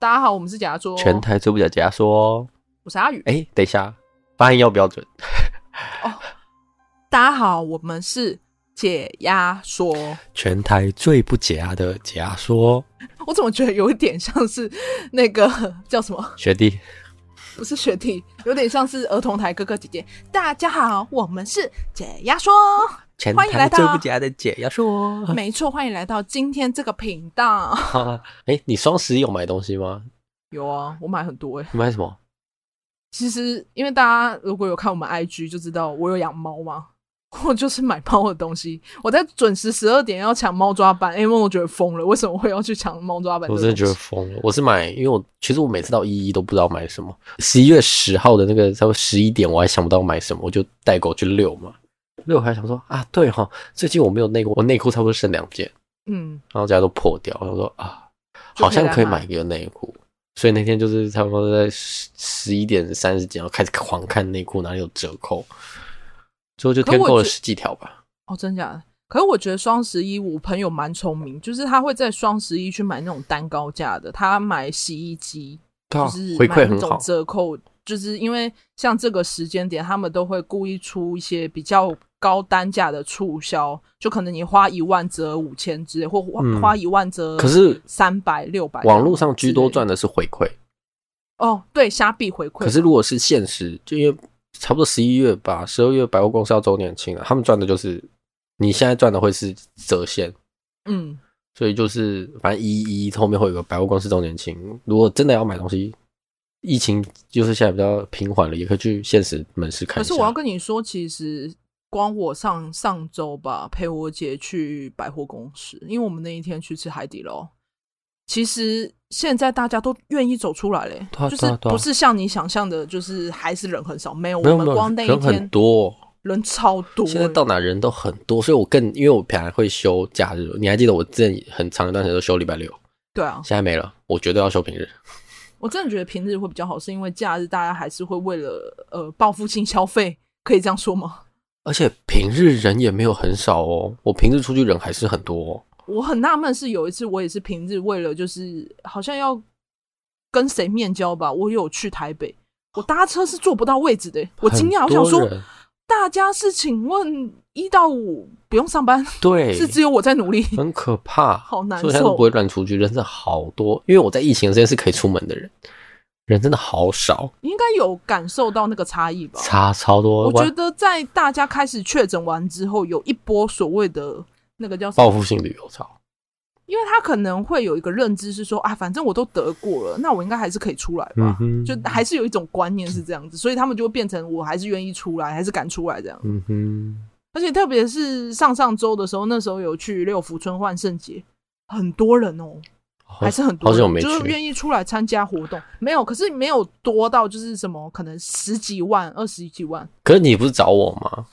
大家好，我们是解压说，全台最不假解压说，我是阿宇。哎、欸，等一下，发音要标准。哦，大家好，我们是解压说，全台最不解压的解压说。我怎么觉得有一点像是那个叫什么学弟？不是学弟，有点像是儿童台哥哥姐姐。大家好，我们是解压说。欢迎来到最不假的解压说，没错，欢迎来到今天这个频道。哎、欸，你双十一有买东西吗？有啊，我买很多哎、欸。你买什么？其实，因为大家如果有看我们 IG 就知道我有养猫嘛，我就是买猫的东西。我在准时十二点要抢猫抓板，哎，我觉得疯了，为什么会要去抢猫抓板？我真的觉得疯了。我是买，因为我其实我每次到一一都不知道买什么。十一月十号的那个差不多十一点，我还想不到买什么，我就带狗去遛嘛。所以我还想说啊，对哈，最近我没有内裤，我内裤差不多剩两件，嗯，然后家都破掉。我说啊，好像可以买一个内裤，所以那天就是差不多在十十一点三十几，然后开始狂看内裤哪里有折扣，最后就添购了十几条吧。哦，真假的？可是我觉得双十一，我朋友蛮聪明，就是他会在双十一去买那种单高价的，他买洗衣机，就是回馈很好，折扣，就是因为像这个时间点，他们都会故意出一些比较。高单价的促销，就可能你花一万折五千之类，或花花一万折，可是三百六百。网络上居多赚的是回馈。哦，对，虾币回馈。可是如果是现实，就因为差不多十一月吧，十二月百货公司要周年庆了，他们赚的就是你现在赚的会是折现。嗯，所以就是反正一一后面会有个百货公司周年庆，如果真的要买东西，疫情就是现在比较平缓了，也可以去现实门市看。可是我要跟你说，其实。光我上上周吧，陪我姐去百货公司，因为我们那一天去吃海底捞。其实现在大家都愿意走出来嘞，就是不是像你想象的，就是还是人很少。没有，我们光那一天人很多，人超多。现在到哪人都很多，所以我更因为我本来会休假日，你还记得我之前很长一段时间都休礼拜六。对啊，现在没了，我绝对要休平日。我真的觉得平日会比较好，是因为假日大家还是会为了呃报复性消费，可以这样说吗？而且平日人也没有很少哦，我平日出去人还是很多哦。我很纳闷，是有一次我也是平日为了就是好像要跟谁面交吧，我有去台北，我搭车是坐不到位置的，我惊讶，我想说大家是请问一到五不用上班？对，是只有我在努力，很可怕，好难受，所以不会乱出去，人真的好多，因为我在疫情的时间是可以出门的人。人真的好少，你应该有感受到那个差异吧？差超多。我觉得在大家开始确诊完之后，有一波所谓的那个叫报复性旅游潮，因为他可能会有一个认知是说啊，反正我都得过了，那我应该还是可以出来吧？嗯、就还是有一种观念是这样子，所以他们就会变成我还是愿意出来，还是敢出来这样。嗯哼。而且特别是上上周的时候，那时候有去六福村万圣节，很多人哦。还是很多，就是愿意出来参加活动。没有，可是没有多到就是什么，可能十几万、二十几万。可是你不是找我吗？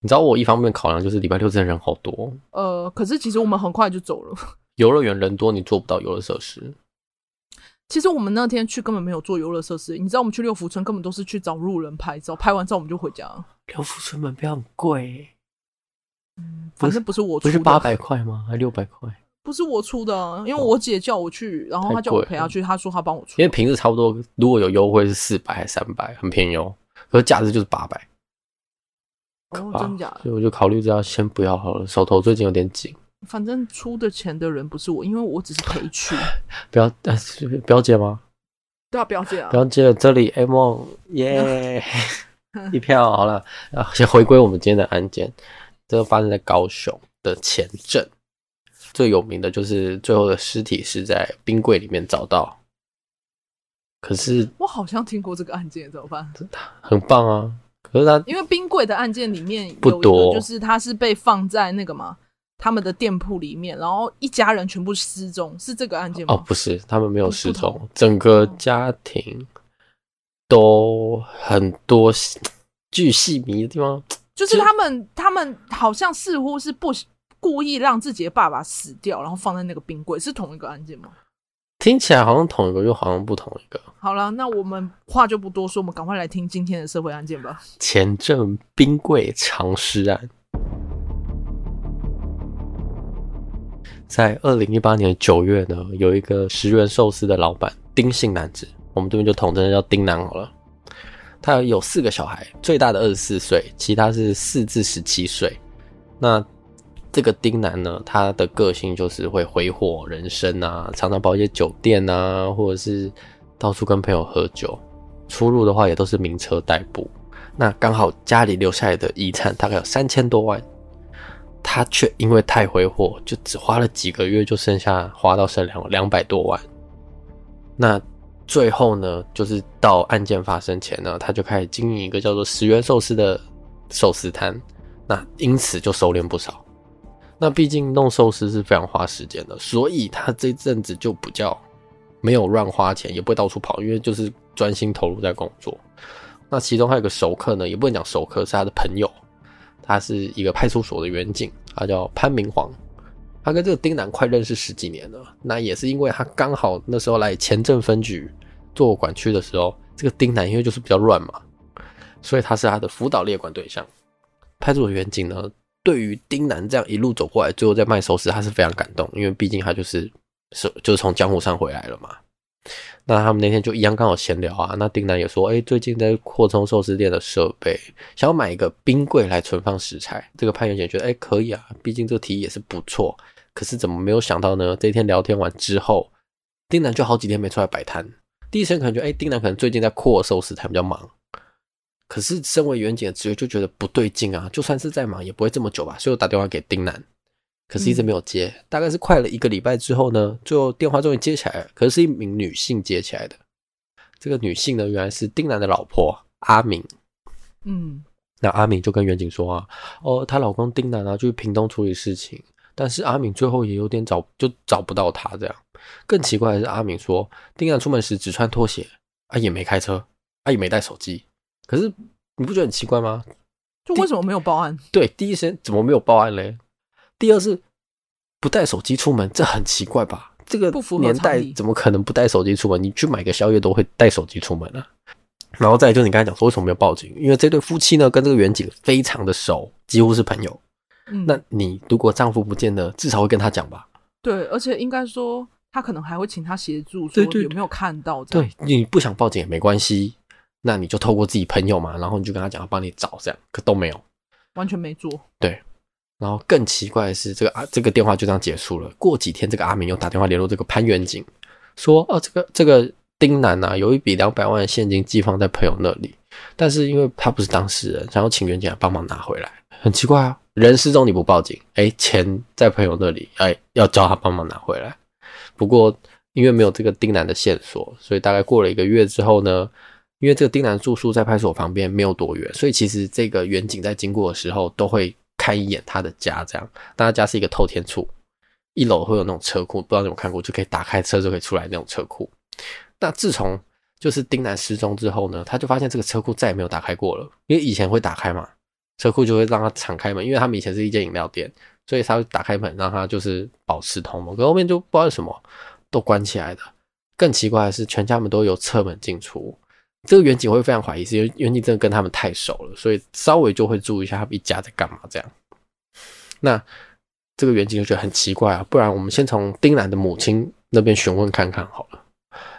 你找我，一方面考量就是礼拜六真的人好多。呃，可是其实我们很快就走了。游乐园人多，你做不到游乐设施。其实我们那天去根本没有做游乐设施，你知道我们去六福村根本都是去找路人拍照，拍完照我们就回家。六福村门票很贵，嗯，反正不是我出的，不是八百块吗？还六百块？不是我出的，因为我姐叫我去，然后她叫我陪她去，她说她帮我出。因为平时差不多，如果有优惠是四百还是三百，很便宜哦。可是假日就是八百。哦，真假的？所以我就考虑这样先不要好了，手头最近有点紧。反正出的钱的人不是我，因为我只是陪去。不要，表姐吗？对啊，表姐啊。表姐，这里 A 梦耶，一票好了。先回归我们今天的案件，这个发生在高雄的前镇。最有名的就是最后的尸体是在冰柜里面找到，可是我好像听过这个案件，怎么办？很棒啊！可是他因为冰柜的案件里面有一个，就是他是被放在那个嘛，他们的店铺里面，然后一家人全部失踪，是这个案件吗？哦，不是，他们没有失踪，整个家庭都很多巨细迷的地方，就是他们他们好像似乎是不。故意让自己的爸爸死掉，然后放在那个冰柜，是同一个案件吗？听起来好像同一个，又好像不同一个。好了，那我们话就不多说，我们赶快来听今天的社会案件吧。前镇冰柜藏尸案，在二零一八年九月呢，有一个十元寿司的老板丁姓男子，我们这边就统称叫丁男好了。他有四个小孩，最大的二十四岁，其他是四至十七岁。那这个丁男呢，他的个性就是会挥霍人生啊，常常跑一些酒店啊，或者是到处跟朋友喝酒。出入的话也都是名车代步。那刚好家里留下来的遗产大概有三千多万，他却因为太挥霍，就只花了几个月就剩下花到剩两两百多万。那最后呢，就是到案件发生前呢，他就开始经营一个叫做十元寿司的寿司摊，那因此就收敛不少。那毕竟弄寿司是非常花时间的，所以他这阵子就比较没有乱花钱，也不会到处跑，因为就是专心投入在工作。那其中还有个熟客呢，也不能讲熟客，是他的朋友，他是一个派出所的员警，他叫潘明煌。他跟这个丁楠快认识十几年了，那也是因为他刚好那时候来前镇分局做管区的时候，这个丁楠因为就是比较乱嘛，所以他是他的辅导列管对象。派出所员警呢，对于丁楠这样一路走过来，最后在卖寿司，他是非常感动，因为毕竟他就是是就是从江湖上回来了嘛。那他们那天就一样刚好闲聊啊，那丁楠也说，哎、最近在扩充寿司店的设备，想要买一个冰柜来存放食材。这个潘员警觉得，哎、可以啊，毕竟这个提议也是不错。可是怎么没有想到呢？这一天聊天完之后，丁楠就好几天没出来摆摊。第一时间可能觉得，哎，丁楠可能最近在扩寿司，才比较忙。可是身为远景的职员就觉得不对劲啊，就算是再忙，也不会这么久吧。所以我打电话给丁男，可是一直没有接。大概是快了一个礼拜之后呢，最后电话终于接起来了。可是是一名女性接起来的。这个女性呢，原来是丁男的老婆阿敏。嗯，那阿敏就跟远景说啊，哦，她老公丁男啊，就去屏东处理事情。但是阿敏最后也有点找，就找不到他这样。更奇怪的是，阿敏说丁男出门时只穿拖鞋，啊也没开车，啊也没带手机。可是你不觉得很奇怪吗？就为什么没有报案？对，第一时间怎么没有报案嘞？第二是不带手机出门，这很奇怪吧？这个年代怎么可能不带手机出门？你去买个宵夜都会带手机出门啊。然后再来就是你刚才讲说为什么没有报警？因为这对夫妻呢跟这个远景非常的熟，几乎是朋友。嗯，那你如果丈夫不见了，至少会跟他讲吧？对，而且应该说他可能还会请他协助，说有没有看到？对，你不想报警也没关系，那你就透过自己朋友嘛，然后你就跟他讲，要帮你找这样，可都没有，完全没做。对，然后更奇怪的是，这个啊，这个电话就这样结束了。过几天，这个阿明又打电话联络这个潘远景，说哦，这个这个丁男啊，有一笔两百万的现金寄放在朋友那里，但是因为他不是当事人，想要请远景来帮忙拿回来，很奇怪啊。人失踪你不报警，哎，钱在朋友那里，哎，要叫他帮忙拿回来。不过因为没有这个丁男的线索，所以大概过了一个月之后呢，因为这个丁男住宿在派出所旁边，没有多远，所以其实这个远景在经过的时候都会看一眼他的家，这样。但他家是一个透天厝，一楼会有那种车库，不知道你有没有看过，就可以打开车就可以出来那种车库。那自从就是丁男失踪之后呢，他就发现这个车库再也没有打开过了，因为以前会打开嘛。车库就会让他敞开门，因为他们以前是一间饮料店，所以他会打开门让他就是保持通风。可后面就不知道是什么，都关起来的。更奇怪的是，全家门都有侧门进出。这个袁景我会非常怀疑，是因为员警真的跟他们太熟了，所以稍微就会注意一下他们一家在干嘛这样。那这个远景就觉得很奇怪啊，不然我们先从丁兰的母亲那边询问看看好了。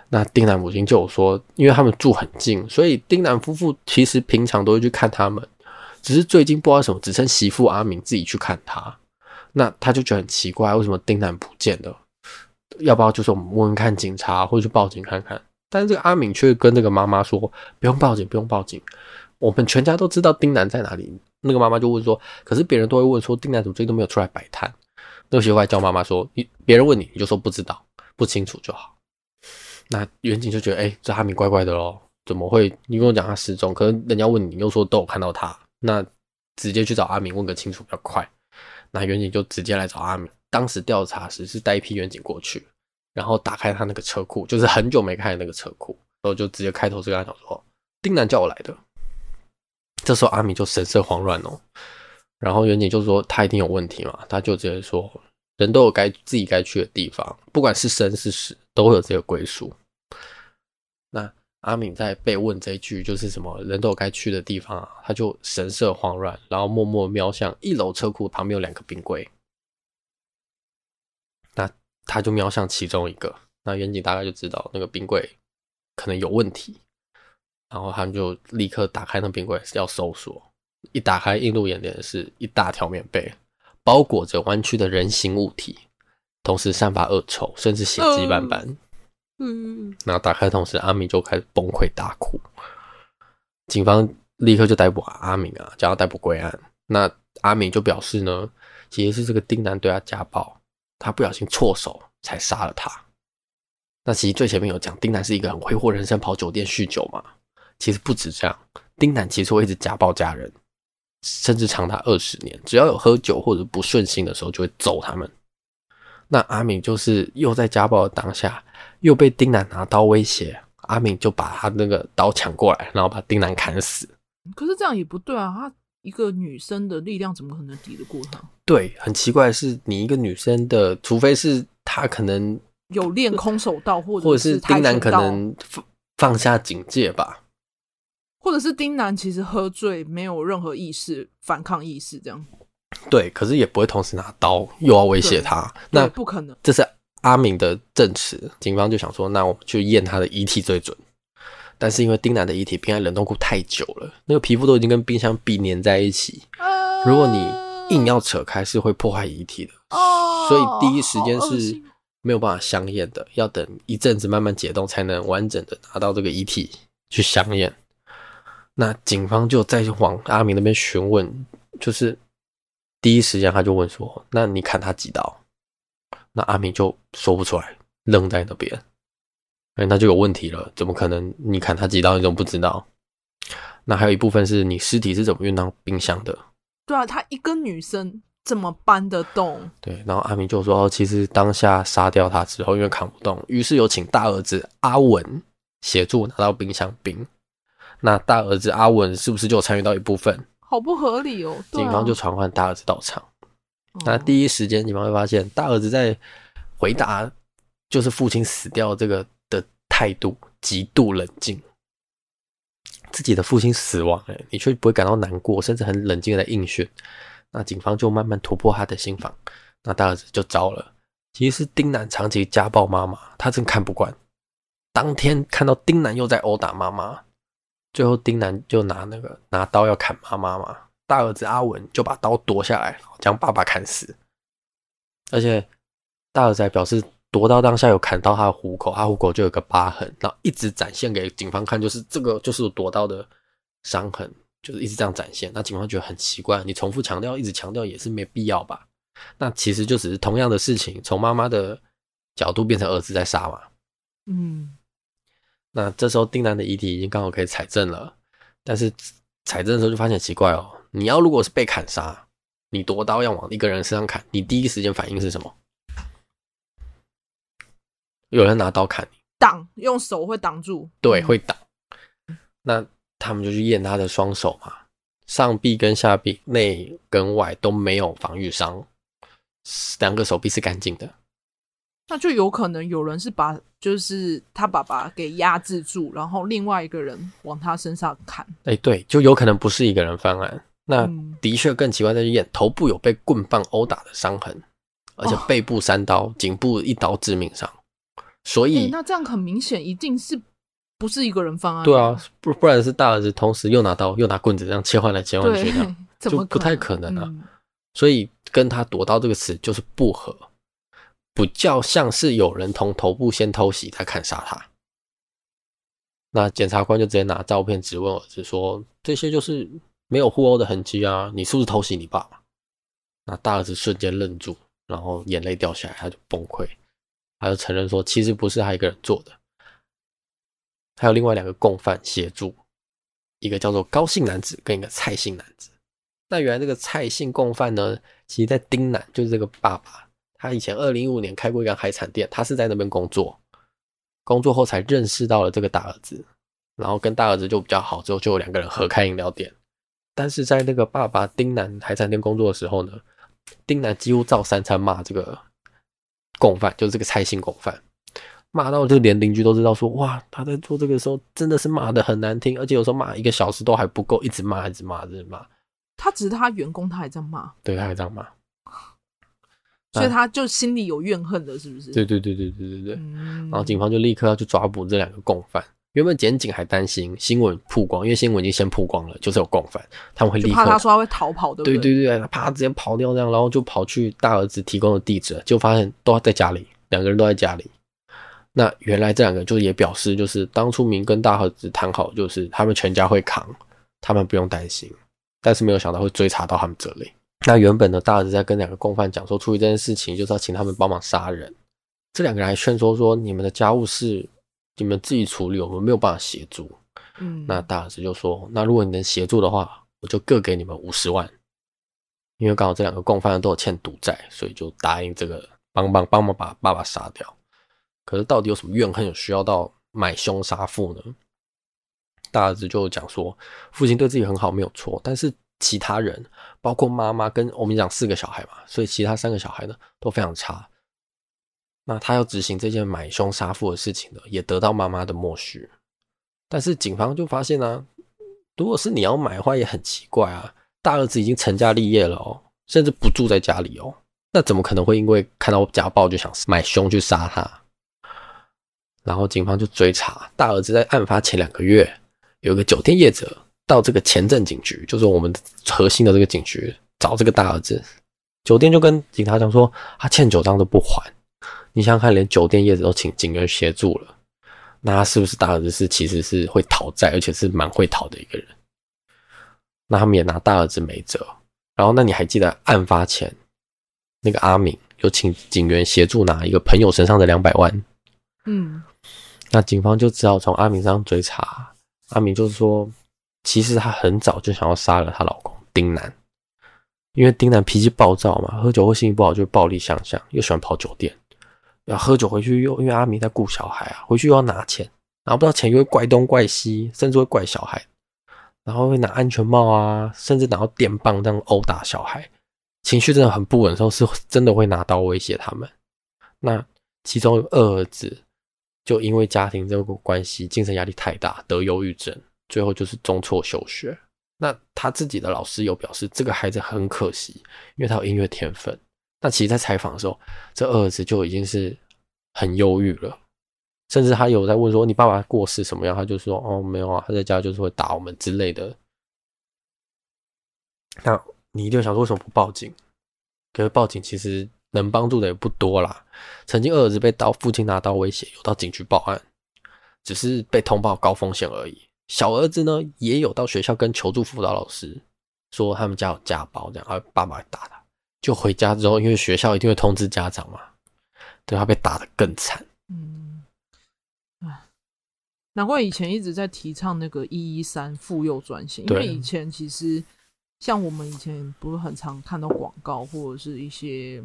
那丁兰母亲就有说，因为他们住很近，所以丁兰夫妇其实平常都会去看他们。只是最近不知道什么，只剩媳妇阿明自己去看他，那他就觉得很奇怪，为什么丁兰不见了？要不要就是我们问问看警察，或者去报警看看？但是这个阿敏却跟那个妈妈说，不用报警，不用报警，我们全家都知道丁楠在哪里。那个妈妈就问说，可是别人都会问说，丁楠怎么最近都没有出来摆摊？那个媳妇还叫妈妈说，你别人问你，你就说不知道，不清楚就好。那远景就觉得，哎、这阿敏怪怪的喽，怎么会？你跟我讲他失踪，可是人家问你，你又说都有看到他。那直接去找阿敏问个清楚比较快。那远景就直接来找阿敏。当时调查时是带一批远景过去，然后打开他那个车库，就是很久没开的那个车库，然后就直接开头就跟他讲说：“丁楠叫我来的。”这时候阿敏就神色慌乱哦。然后员警就说：“他一定有问题嘛？”他就直接说：“人都有该自己该去的地方，不管是生是死，都会有这个归属。”那。阿敏在被问这一句，就是什么人都有该去的地方啊，他就神色慌乱，然后默默瞄向一楼车库旁边有两个冰柜，他就瞄向其中一个，那远景大概就知道那个冰柜可能有问题，然后他们就立刻打开那冰柜要搜索。一打开，映入眼帘的是一大条棉被，包裹着弯曲的人形物体，同时散发恶臭，甚至血迹斑斑。嗯，然后打开同时，阿明就开始崩溃大哭。警方立刻就逮捕阿明啊，将他逮捕归案。那阿明就表示呢，其实是这个丁男对他家暴，他不小心错手才杀了他。那其实最前面有讲，丁男是一个很挥霍人生，跑酒店酗酒嘛。其实不止这样，丁男其实会一直家暴家人，甚至长达二十年。只要有喝酒或者不顺心的时候，就会揍他们。那阿敏就是又在家暴的当下，又被丁男拿刀威胁，阿敏就把他那个刀抢过来，然后把丁男砍死。可是这样也不对啊，他一个女生的力量怎么可能抵得过他？对，很奇怪的是，你一个女生的，除非是她可能有练空手道，或者或者是丁楠可能放放下警戒吧，或者是丁楠其实喝醉，没有任何意识、反抗意识，这样。对，可是也不会同时拿刀又要威胁他，那不可能。这是阿明的证词，警方就想说，那我们就验他的遗体最准。但是因为丁楠的遗体冰在冷冻库太久了，那个皮肤都已经跟冰箱壁粘在一起，如果你硬要扯开，是会破坏遗体的。所以第一时间是没有办法相验的，要等一阵子慢慢解冻，才能完整的拿到这个遗体去相验。那警方就再往阿明那边询问，就是第一时间他就问说：“那你砍他几刀？”那阿明就说不出来，愣在那边。哎，那就有问题了，怎么可能？你砍他几刀，你都不知道？那还有一部分是你尸体是怎么运到冰箱的？对啊，他一个女生怎么搬得动？对，然后阿明就说，其实当下杀掉他之后，因为扛不动，于是有请大儿子阿文协助拿到冰箱冰。那大儿子阿文是不是就参与到一部分？好不合理哦！警方就传唤大儿子到场。啊、那第一时间，警方会发现大儿子在回答，就是父亲死掉这个的。态度极度冷静，自己的父亲死亡，哎，你却不会感到难过，甚至很冷静的在应讯。那警方就慢慢突破他的心防，那大儿子就糟了。其实是丁男长期家暴妈妈，他真看不惯。当天看到丁男又在殴打妈妈，最后丁男就拿那个拿刀要砍妈妈嘛，大儿子阿文就把刀夺下来，将爸爸砍死。而且大儿子还表示。夺刀当下有砍到他的虎口，他虎口就有个疤痕，然后一直展现给警方看，就是这个就是夺刀的伤痕，就是一直这样展现。那警方觉得很奇怪，你重复强调，一直强调也是没必要吧？那其实就只是同样的事情，从妈妈的角度变成儿子在杀嘛。嗯，那这时候丁男的遗体已经刚好可以采证了，但是采证的时候就发现奇怪哦，你要如果是被砍杀，你夺刀要往一个人身上砍，你第一时间反应是什么？有人拿刀砍你，挡，用手会挡住，对，会挡。那他们就去验他的双手嘛，上臂跟下臂内跟外都没有防御伤，两个手臂是干净的。那就有可能有人是把就是他爸爸给压制住，然后另外一个人往他身上砍。哎，对，就有可能不是一个人犯案。那的确更奇怪的是验头部有被棍棒殴打的伤痕，而且背部三刀，颈部一刀致命伤。所以、欸，那这样很明显，一定是不是一个人犯案？对啊，不不然是大儿子同时又拿刀又拿棍子，这样切换来切换去，这样就不太可能啊。嗯、所以跟他夺刀这个词就是不合，不叫像是有人从头部先偷袭再砍杀他。那检察官就直接拿照片质问儿子说：“这些就是没有互殴的痕迹啊，你是不是偷袭你爸爸？”那大儿子瞬间愣住，然后眼泪掉下来，他就崩溃。他就承认说，其实不是他一个人做的，还有另外两个共犯协助，一个叫做高姓男子跟一个蔡姓男子。那原来这个蔡姓共犯呢，其实在丁男就是这个爸爸，他以前二零一五年开过一个海产店，他是在那边工作，工作后才认识到了这个大儿子，然后跟大儿子就比较好，之后就有两个人合开饮料店。但是在那个爸爸丁男海产店工作的时候呢，丁男几乎照三餐骂这个。共犯就是这个蔡姓共犯，骂到就连邻居都知道说，哇，他在做这个时候真的是骂的很难听，而且有时候骂一个小时都还不够，一直骂，一直骂，一直骂。他只是他员工，他还这样骂，对，他还这样骂。所以他就心里有怨恨的，是不是？对对对对对对对。嗯、然后警方就立刻要去抓捕这两个共犯。原本检警还担心新闻曝光，因为新闻已经先曝光了，就是有共犯，他们会立刻怕他说他会逃跑，对不对？对对对，怕他直接跑掉这样，然后就跑去大儿子提供的地址，就发现都在家里，两个人都在家里。那原来这两个就也表示，就是当初明跟大儿子谈好，就是他们全家会扛，他们不用担心，但是没有想到会追查到他们这里。那原本的大儿子在跟两个共犯讲说，处理这件事情就是要请他们帮忙杀人，这两个人还劝说说，你们的家务事。你们自己处理，我们没有办法协助。嗯，那大儿子就说：“那如果你能协助的话，我就各给你们五十万。因为刚好这两个共犯都有欠赌债，所以就答应这个帮帮帮忙把爸爸杀掉。可是到底有什么怨恨，有需要到买凶杀父呢？”大儿子就讲说：“父亲对自己很好，没有错，但是其他人，包括妈妈跟我们讲四个小孩嘛，所以其他三个小孩呢都非常差。”那他要执行这件买凶杀父的事情呢，也得到妈妈的默许。但是警方就发现呢、啊，如果是你要买的话，也很奇怪啊。大儿子已经成家立业了哦，甚至不住在家里哦，那怎么可能会因为看到家暴就想买凶去杀他？然后警方就追查大儿子在案发前两个月，有一个酒店业者到这个前镇警局，就是我们核心的这个警局找这个大儿子，酒店就跟警察讲说，他欠酒账都不还。你想想看，连酒店业者都请警员协助了，那他是不是大儿子是其实是会讨债，而且是蛮会讨的一个人？那他们也拿大儿子没辙。然后，那你还记得案发前那个阿敏有请警员协助拿一个朋友身上的两百万？嗯，那警方就只好从阿敏身上追查。阿敏就是说，其实她很早就想要杀了她老公丁楠，因为丁楠脾气暴躁嘛，喝酒后心情不好就会暴力相向，又喜欢跑酒店。要喝酒回去又因为阿明在顾小孩啊，回去又要拿钱，拿不到钱又会怪东怪西，甚至会怪小孩，然后会拿安全帽啊，甚至拿到电棒这样殴打小孩，情绪真的很不稳的时候，是真的会拿刀威胁他们。那其中二儿子就因为家庭这个关系，精神压力太大，得忧郁症，最后就是中辍休学。那他自己的老师有表示，这个孩子很可惜，因为他有音乐天分。那其实，在采访的时候，这二儿子就已经是很忧郁了，甚至他有在问说：“你爸爸过世什么样？”他就说：“哦，没有啊，他在家就是会打我们之类的。”那你一定想说，为什么不报警？可是报警其实能帮助的也不多啦。曾经二儿子被刀，父亲拿刀威胁，有到警局报案，只是被通报高风险而已。小儿子呢，也有到学校跟求助辅导老师说他们家有家暴，这样，而爸爸打他。就回家之后，因为学校一定会通知家长嘛，对，他被打得更惨。嗯，哎，难怪以前一直在提倡那个一一三妇幼专线，因为以前其实像我们以前不是很常看到广告或者是一些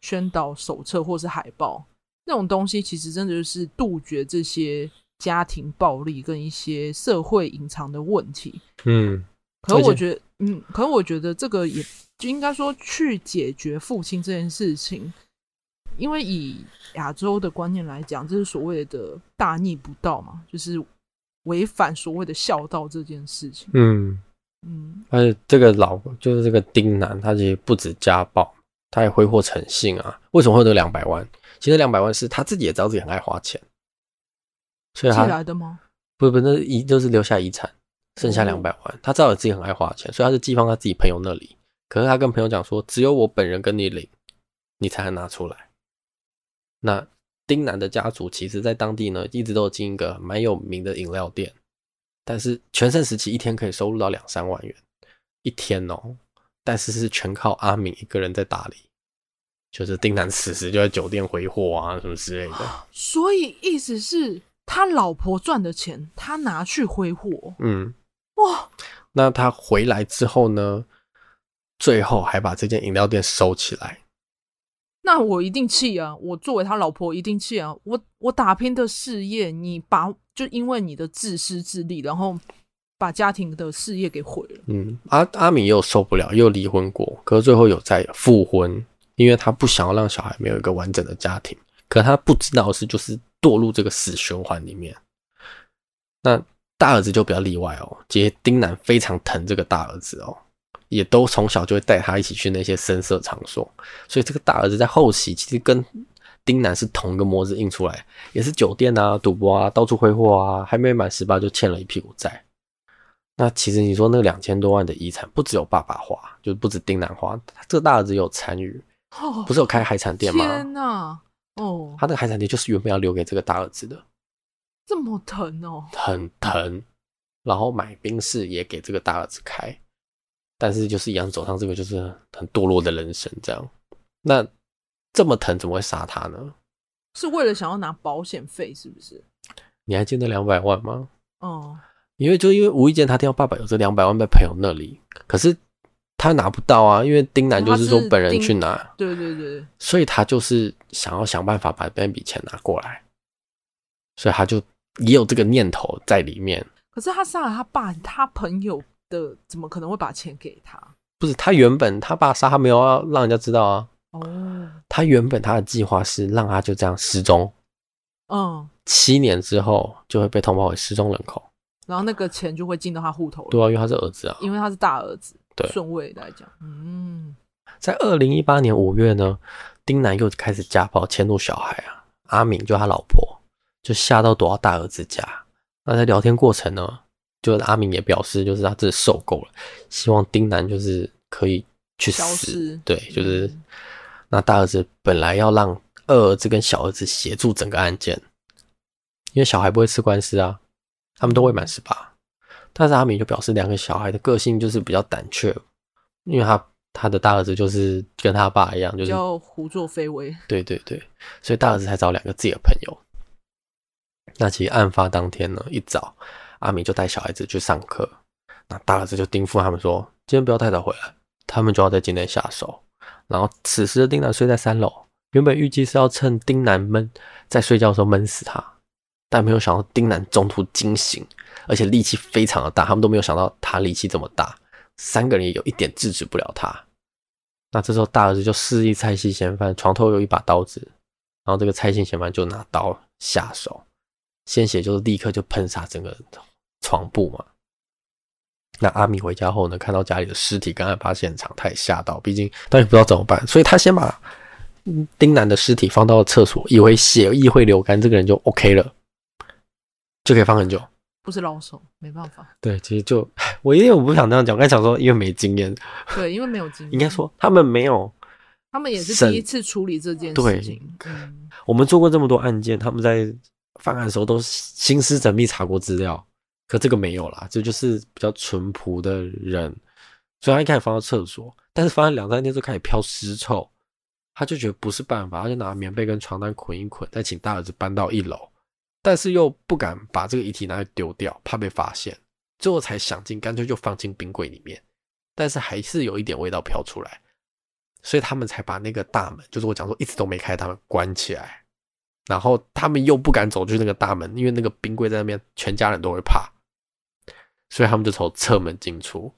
宣导手册或是海报那种东西，其实真的就是杜绝这些家庭暴力跟一些社会隐藏的问题。嗯，可是我觉得，嗯，可是我觉得这个也。就应该说去解决父亲这件事情，因为以亚洲的观念来讲，这是所谓的大逆不道嘛，就是违反所谓的孝道这件事情。嗯嗯，而且这个老就是这个丁男，他其实不止家暴，他也挥霍成性啊。为什么会得两百万？其实两百万是他自己也知道自己很爱花钱，所以他寄来的吗？不不，那遗就是留下遗产，剩下两百万，他知道自己很爱花钱，所以他是寄放在自己朋友那里。可是他跟朋友讲说，只有我本人跟你领，你才能拿出来。那丁男的家族其实，在当地呢，一直都有经营一个蛮有名的饮料店，但是全盛时期一天可以收入到两三万元一天哦。但是是全靠阿敏一个人在打理，就是丁南此时就在酒店挥霍啊什么之类的。所以意思是他老婆赚的钱，他拿去挥霍。嗯，哇，那他回来之后呢？最后还把这间饮料店收起来，那我一定气啊！我作为他老婆一定气啊！我我打拼的事业，你把就因为你的自私自利，然后把家庭的事业给毁了。嗯，阿阿敏又受不了，又离婚过，可是最后有再复婚，因为他不想要让小孩没有一个完整的家庭。可他不知道的是，就是堕入这个死循环里面。那大儿子就比较例外哦，其实丁楠非常疼这个大儿子哦。也都从小就会带他一起去那些声色场所，所以这个大儿子在后期其实跟丁楠是同一个模子印出来，也是酒店啊、赌博啊、到处挥霍啊，还没满十八就欠了一屁股债。那其实你说那两千多万的遗产，不只有爸爸花，就不止丁楠花，这个大儿子有参与，不是有开海产店吗？天哪，哦，他那个海产店就是原本要留给这个大儿子的，这么疼哦，很疼。然后买冰室也给这个大儿子开，但是就是一样走上这个就是很堕落的人生这样。那这么疼怎么会杀他呢？是为了想要拿保险费是不是？你还记得两百万吗？哦，因为就因为无意间他听到爸爸有这两百万在朋友那里，可是他拿不到啊，因为丁楠就是说本人去拿，对对对，所以他就是想要想办法把那笔钱拿过来，所以他就也有这个念头在里面。可是他杀了他爸，他朋友的怎么可能会把钱给他？不是他原本他爸杀他没有要让人家知道啊。哦，他原本他的计划是让他就这样失踪。嗯，七年之后就会被通报为失踪人口，然后那个钱就会进到他户头了。对啊，因为他是儿子啊，因为他是大儿子。对，顺位来讲，嗯，在二零一八年五月呢，丁男又开始家暴迁怒小孩啊，阿敏就他老婆就吓到躲到大儿子家。那在聊天过程呢，就是阿明也表示，就是他真的受够了，希望丁男就是可以去死。对，就是那大儿子本来要让二儿子跟小儿子协助整个案件，因为小孩不会吃官司啊，他们都未满十八。但是阿明就表示，两个小孩的个性就是比较胆怯，因为他他的大儿子就是跟他爸一样，就是要胡作非为。对对对，所以大儿子才找两个自己的朋友。那其实案发当天呢，一早阿明就带小孩子去上课，那大儿子就叮嘱他们说：“今天不要太早回来，他们就要在今天下手。”然后此时的丁男睡在三楼，原本预计是要趁丁男闷在睡觉的时候闷死他，但没有想到丁男中途惊醒，而且力气非常的大，他们都没有想到他力气这么大，三个人也有一点制止不了他。那这时候大儿子就示意蔡姓嫌犯床头有一把刀子，然后这个蔡姓嫌犯就拿刀下手。鲜血就是立刻就喷洒整个床铺嘛。那阿米回家后呢，看到家里的尸体跟案发现场，他也吓到，毕竟他也不知道怎么办，所以他先把丁男的尸体放到了厕所，以为血液会流干，这个人就 OK 了，就可以放很久。不是老手，没办法。对，其实就我因为我不想这样讲，我刚才想说因为没经验。对，因为没有经验。应该说他们没有，他们也是第一次处理这件事情。对，嗯，我们做过这么多案件，他们在。犯案的时候都心思缜密查过资料，可这个没有啦，这就是比较淳朴的人，所以他一开始放到厕所，但是放了两三天就开始飘尸臭，他就觉得不是办法，他就拿棉被跟床单捆一捆，再请大儿子搬到一楼，但是又不敢把这个遗体拿去丢掉，怕被发现，最后才想尽干脆就放进冰柜里面，但是还是有一点味道飘出来，所以他们才把那个大门，就是我讲说一直都没开，他们关起来。然后他们又不敢走去那个大门，因为那个冰柜在那边，全家人都会怕，所以他们就从侧门进出。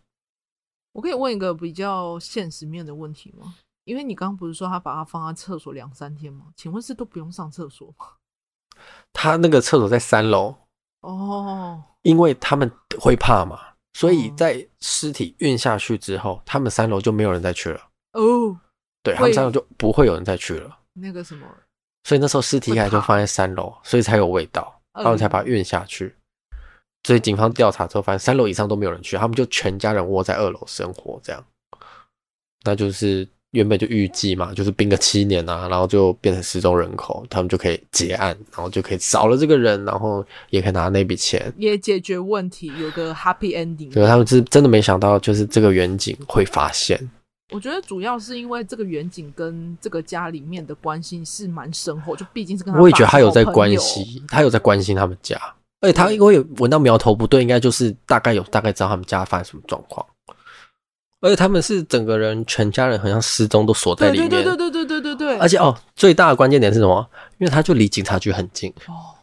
我可以问一个比较现实面的问题吗？因为你刚刚不是说他把它放在厕所两三天吗？请问是都不用上厕所吗？他那个厕所在三楼哦，因为他们会怕嘛，所以在尸体运下去之后，他们三楼就没有人再去了哦。对，他们三楼就不会有人再去了。那个什么。所以那时候尸体还就放在三楼，所以才有味道，他们才把它运下去。所以警方调查之后，发现三楼以上都没有人去，他们就全家人窝在二楼生活，这样。那就是原本就预计嘛，就是冰个七年啊，然后就变成失踪人口，他们就可以结案，然后就可以找了这个人，然后也可以拿那笔钱，也解决问题，有个 happy ending。对，他们是真的没想到，就是这个远景会发现。我觉得主要是因为这个远景跟这个家里面的关系是蛮深厚，就毕竟是跟他。我也觉得他有在关心，他有在关心他们家，而且他因为闻到苗头不对，应该就是大概有大概知道他们家发生什么状况，而且他们是整个人全家人好像失踪都锁在里面，对对对对对对对对。而且哦，最大的关键点是什么？因为他就离警察局很近哦，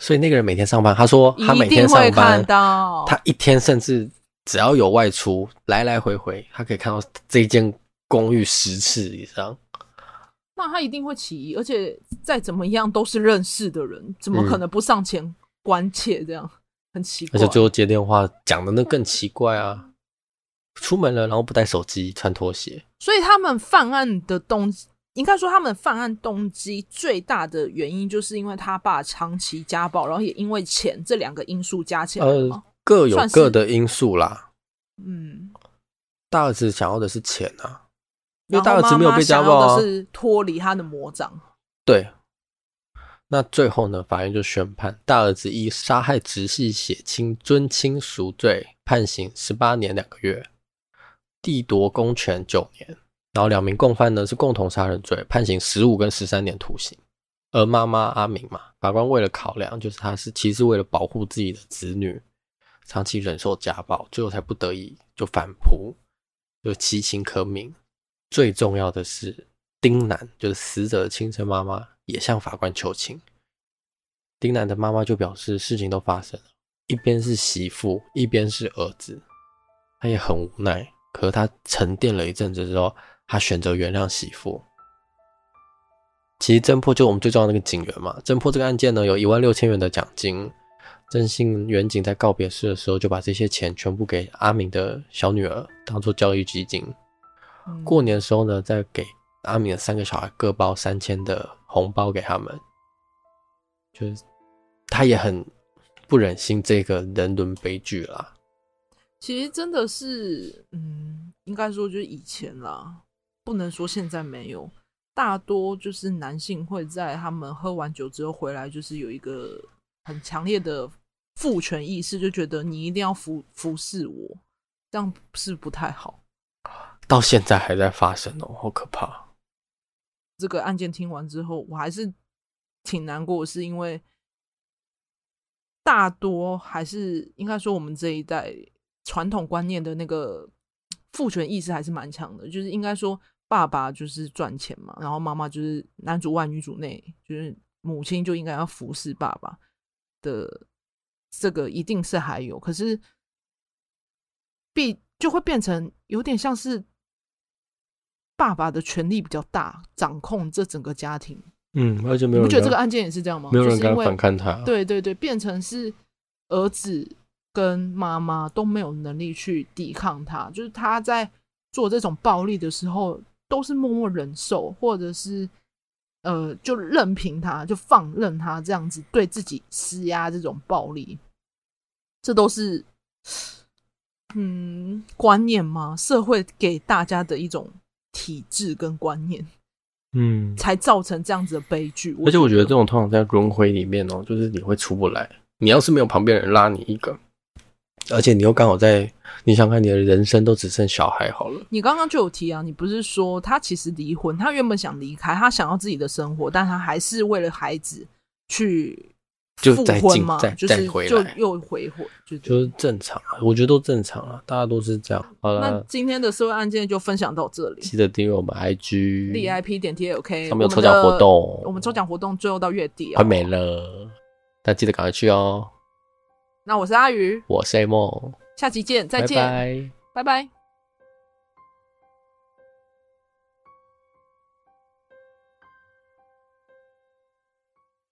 所以那个人每天上班，他说他每天上班，他一天甚至。只要有外出，来来回回，他可以看到这一间公寓十次以上。那他一定会起疑，而且再怎么样都是认识的人，怎么可能不上前关切？这样、嗯、很奇怪。而且最后接电话讲的那更奇怪啊！出门了，然后不带手机，穿拖鞋。所以他们犯案的动机，应该说他们犯案动机最大的原因，就是因为他爸长期家暴，然后也因为钱这两个因素加起来吗？呃，各有各的因素啦。嗯，大儿子想要的是钱啊，因为大儿子没有被家暴是脱离他的魔掌。对。那最后呢？法院就宣判大儿子以杀害直系血亲尊亲赎罪判刑十八年两个月，地夺公权九年。然后两名共犯呢是共同杀人罪，判刑十五跟十三年徒刑。而妈妈阿明嘛，法官为了考量，就是他是其实为了保护自己的子女，长期忍受家暴，最后才不得已就反扑，就其情可悯。最重要的是，丁楠就是死者的亲生妈妈。也向法官求情，丁楠的妈妈就表示事情都发生了，一边是媳妇，一边是儿子，他也很无奈。可是他沉淀了一阵子之后，他选择原谅媳妇。其实侦破就我们最重要的那个警员嘛，侦破这个案件呢，有一万六千元的奖金。郑姓员警在告别式的时候，就把这些钱全部给阿敏的小女儿当做教育基金。过年的时候呢，再给阿敏的三个小孩各包三千的。红包给他们，就是他也很不忍心这个人伦悲剧啦。其实真的是，嗯，应该说就是以前啦，不能说现在没有。大多就是男性会在他们喝完酒之后回来，就是有一个很强烈的父权意识，就觉得你一定要服服侍我，这样是不太好。到现在还在发生哦，好可怕。这个案件听完之后，我还是挺难过，是因为大多还是应该说我们这一代传统观念的那个父权意识还是蛮强的，就是应该说爸爸就是赚钱嘛，然后妈妈就是男主外女主内，就是母亲就应该要服侍爸爸的，这个一定是还有，可是必就会变成有点像是。爸爸的权力比较大，掌控这整个家庭。嗯，而且没有人，你不觉得这个案件也是这样吗？没有人敢反抗他。对对对，变成是儿子跟妈妈都没有能力去抵抗他，就是他在做这种暴力的时候，都是默默忍受，或者是呃，就任凭他，就放任他这样子对自己施压这种暴力，这都是嗯观念吗？社会给大家的一种。体制跟观念，嗯，才造成这样子的悲剧。而且我觉得这种通常在轮回里面哦，就是你会出不来。你要是没有旁边人拉你一个，而且你又刚好在，你想看你的人生都只剩小孩好了。你刚刚就有提啊，你不是说他其实离婚，他原本想离开，他想要自己的生活，但他还是为了孩子去。就再进再再回来，就又回回，就就是正常啊，我觉得都正常啊，大家都是这样。好了，那今天的社会案件就分享到这里，记得订阅我们 IG D I P 点 T L K，上面有抽奖活动，我们抽奖活动最后到月底快没了，但记得赶快去哦。那我是阿鱼，我是 A 梦，下期见，再见，拜拜。拜拜。